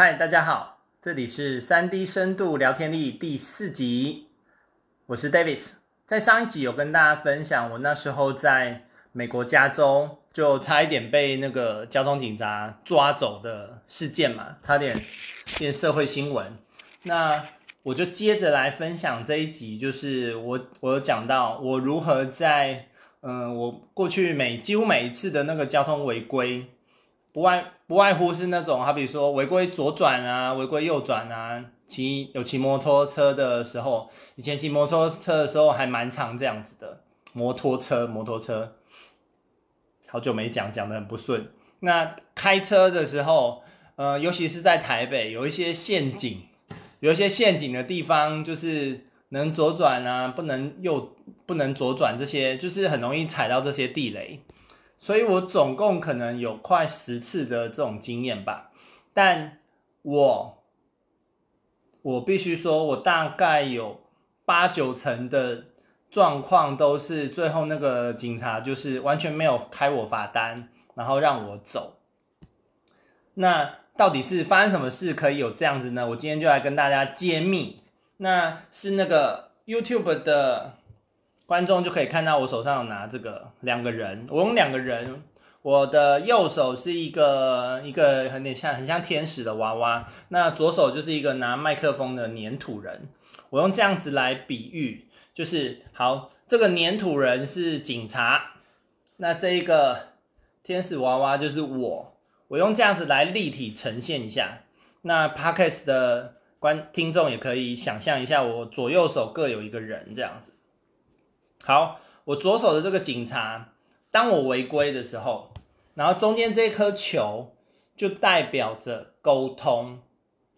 嗨，大家好，这里是三 D 深度聊天力第四集，我是 Davis。在上一集有跟大家分享，我那时候在美国加州就差一点被那个交通警察抓走的事件嘛，差点变社会新闻。那我就接着来分享这一集，就是我我有讲到我如何在嗯、我过去每几乎每一次的那个交通违规。不外不外乎是那种，好比说违规左转啊，违规右转啊，骑有骑摩托车的时候，以前骑摩托车的时候还蛮常这样子的。摩托车，摩托车，好久没讲，讲得很不顺。那开车的时候，呃，尤其是在台北，有一些陷阱，有一些陷阱的地方，就是能左转啊，不能右，不能左转，这些就是很容易踩到这些地雷。所以我总共可能有快十次的这种经验吧，但我我必须说，我大概有八九成的状况都是最后那个警察就是完全没有开我罚单，然后让我走。那到底是发生什么事可以有这样子呢？我今天就来跟大家揭秘。那是那个 YouTube 的。观众就可以看到我手上有拿这个两个人，我用两个人，我的右手是一个一个很点像很像天使的娃娃，那左手就是一个拿麦克风的黏土人。我用这样子来比喻，就是好，这个黏土人是警察，那这一个天使娃娃就是我，我用这样子来立体呈现一下。那 Podcast 的观听众也可以想象一下，我左右手各有一个人这样子。好，我左手的这个警察，当我违规的时候，然后中间这颗球就代表着沟通。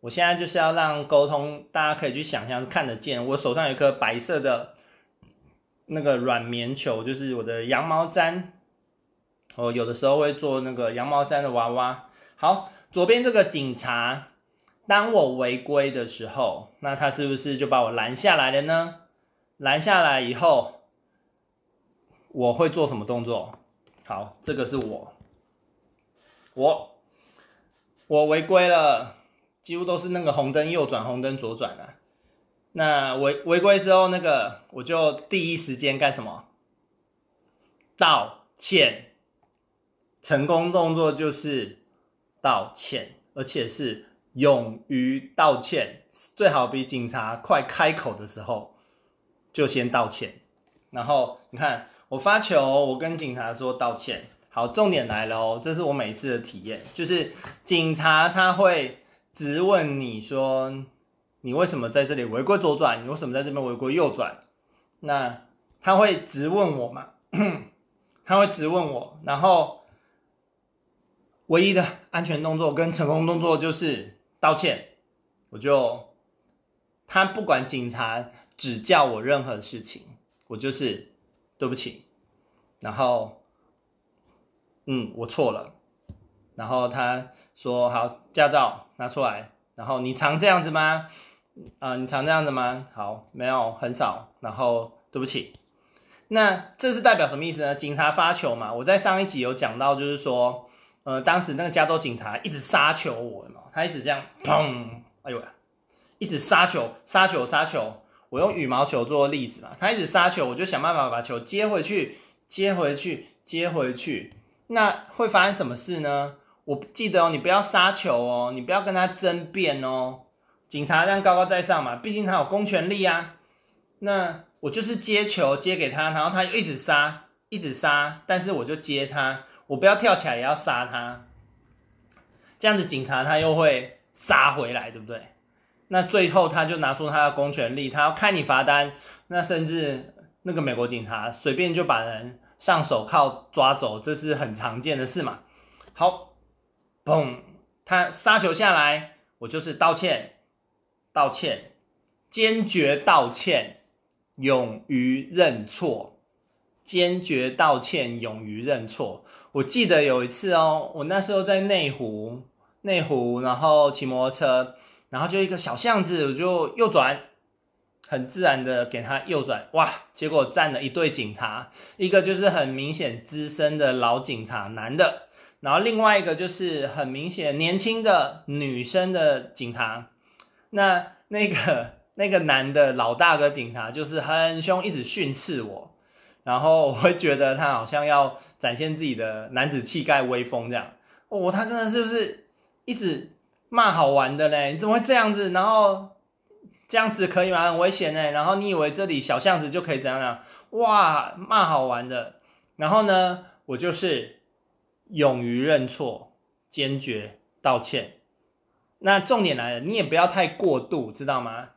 我现在就是要让沟通，大家可以去想象看得见。我手上有一颗白色的那个软棉球，就是我的羊毛毡。我有的时候会做那个羊毛毡的娃娃。好，左边这个警察，当我违规的时候，那他是不是就把我拦下来了呢？拦下来以后。我会做什么动作？好，这个是我，我我违规了，几乎都是那个红灯右转，红灯左转啊。那违违规之后，那个我就第一时间干什么？道歉。成功动作就是道歉，而且是勇于道歉，最好比警察快开口的时候就先道歉。然后你看。我发球，我跟警察说道歉。好，重点来了哦，这是我每一次的体验，就是警察他会质问你说，你为什么在这里违规左转？你为什么在这边违规右转？那他会质问我嘛？他会质问我，然后唯一的安全动作跟成功动作就是道歉。我就他不管警察指教我任何事情，我就是。对不起，然后，嗯，我错了。然后他说：“好，驾照拿出来。”然后你常这样子吗？啊、你常这样子吗？好，没有，很少。然后对不起。那这是代表什么意思呢？警察发球嘛。我在上一集有讲到，就是说，呃，当时那个加州警察一直杀球我嘛，他一直这样，砰，哎呦，一直杀球，杀球，杀球。我用羽毛球做例子嘛，他一直杀球，我就想办法把球接回去，接回去，接回去。那会发生什么事呢？我记得哦，你不要杀球哦，你不要跟他争辩哦。警察这样高高在上嘛，毕竟他有公权力啊。那我就是接球接给他，然后他一直杀，一直杀，但是我就接他，我不要跳起来也要杀他。这样子警察他又会杀回来，对不对？那最后他就拿出他的公权力，他要开你罚单，那甚至那个美国警察随便就把人上手铐抓走，这是很常见的事嘛。好，砰，他杀球下来，我就是道歉，道歉，坚决道歉，勇于认错，坚决道歉，勇于认错。我记得有一次哦，我那时候在内湖，内湖，然后骑摩托车。然后就一个小巷子，我就右转，很自然的给他右转，哇！结果站了一队警察，一个就是很明显资深的老警察，男的，然后另外一个就是很明显年轻的女生的警察，那那个那个男的老大哥警察就是很凶，一直训斥我，然后我会觉得他好像要展现自己的男子气概威风这样。哦，他真的是不是一直骂好玩的嘞？你怎么会这样子？然后这样子可以吗？很危险呢。然后你以为这里小巷子就可以怎样呢？哇，骂好玩的。然后呢，我就是。勇于认错，坚决道歉。那重点来了，你也不要太过度，知道吗？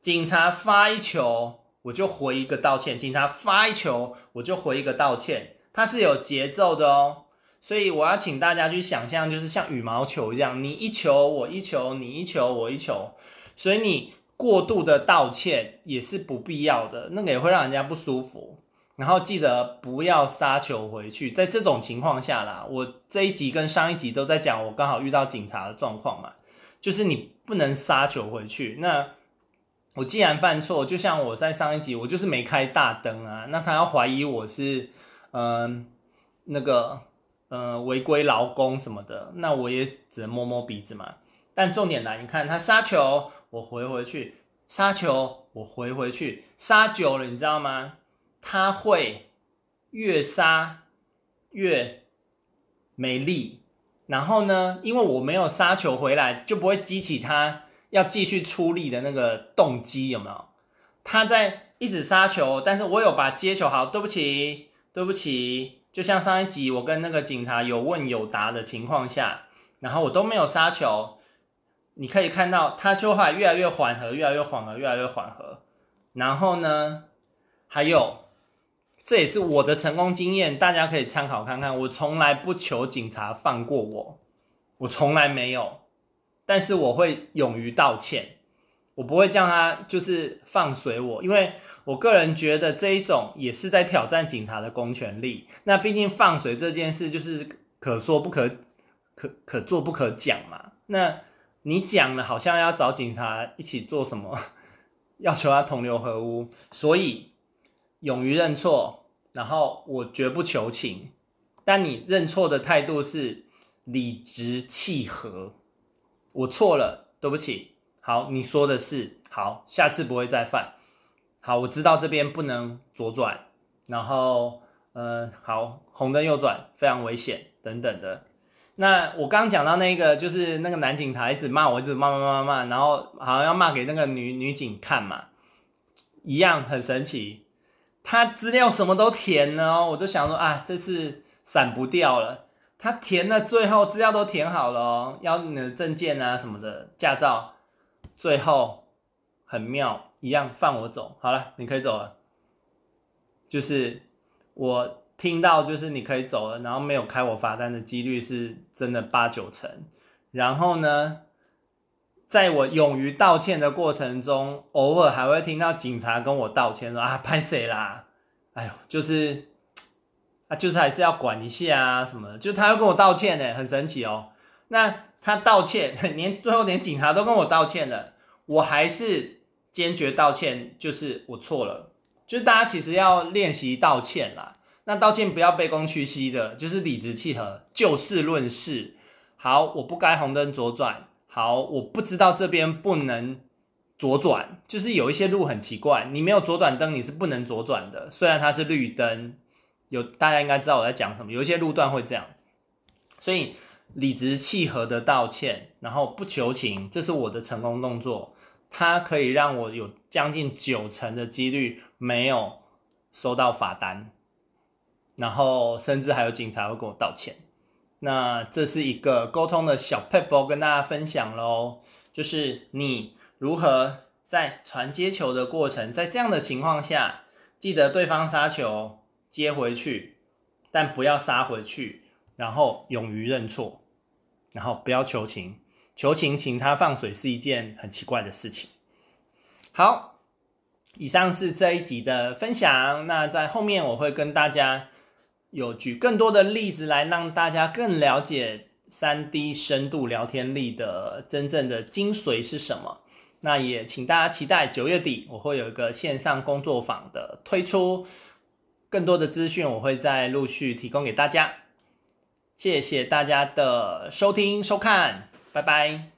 警察发一球，我就回一个道歉；警察发一球，我就回一个道歉。它是有节奏的哦。所以我要请大家去想象，就是像羽毛球一样，你一球我一球，你一球我一球。所以你过度的道歉也是不必要的，那个也会让人家不舒服。然后记得不要杀球回去，在这种情况下啦，我这一集跟上一集都在讲，我刚好遇到警察的状况嘛，就是你不能杀球回去。那我既然犯错，就像我在上一集，我就是没开大灯啊，那他要怀疑我是，嗯、那个，呃，违规劳工什么的，那我也只能摸摸鼻子嘛。但重点来，你看他杀球，我回回去，杀球，我回回去，杀久了，你知道吗？他会越杀越没力，然后呢，因为我没有杀球回来，就不会激起他要继续出力的那个动机，有没有？他在一直杀球，但是我有把接球好，对不起，对不起，就像上一集我跟那个警察有问有答的情况下，然后我都没有杀球，你可以看到他就会越来越缓和，越来越缓和，越来越缓和，然后呢，还有。这也是我的成功经验，大家可以参考看看。我从来不求警察放过我，我从来没有。但是我会勇于道歉，我不会叫他就是放水我，因为我个人觉得这一种也是在挑战警察的公权力。那毕竟放水这件事就是可说不可，可可做不可讲嘛。那你讲了，好像要找警察一起做什么，要求他同流合污，所以。勇于认错，然后我绝不求情，但你认错的态度是理直气和。我错了，对不起。好，你说的是好，下次不会再犯。好，我知道这边不能左转，然后，呃，好，红灯右转非常危险，等等的。那我刚讲到那个，就是那个男警察一直骂我，一直骂骂骂骂，然后好像要骂给那个女女警看嘛，一样很神奇。他资料什么都填了哦，我就想说啊，这次闪不掉了。他填了，最后资料都填好了，要你的证件啊什么的，驾照，最后很妙，一样放我走。好了，你可以走了。就是我听到，就是你可以走了，然后没有开我罚单的几率是真的八九成。然后呢，在我勇于道歉的过程中，偶尔还会听到警察跟我道歉说啊，拍谁啦？哎呦，就是啊，就是还是要管一下啊什么的。就他要跟我道歉呢，很神奇哦。那他道歉，连最后连警察都跟我道歉了，我还是坚决道歉，就是我错了。就是大家其实要练习道歉啦。那道歉不要卑躬屈膝的，就是理直气和，就事论事。好，我不该红灯左转。好，我不知道这边不能左转，就是有一些路很奇怪，你没有左转灯，你是不能左转的。虽然它是绿灯，有大家应该知道我在讲什么。有一些路段会这样，所以理直气和的道歉，然后不求情，这是我的成功动作。它可以让我有将近九成的几率没有收到罚单，然后甚至还有警察会跟我道歉。那这是一个沟通的小撇步，跟大家分享喽。就是你如何在传接球的过程，在这样的情况下，记得对方杀球接回去，但不要杀回去，然后勇于认错，然后不要求情，求情请他放水是一件很奇怪的事情。好，以上是这一集的分享。那在后面我会跟大家。有举更多的例子来让大家更了解 3D 深度聊天力的真正的精髓是什么。那也请大家期待九月底我会有一个线上工作坊的推出，更多的资讯我会再陆续提供给大家。谢谢大家的收听收看，拜拜。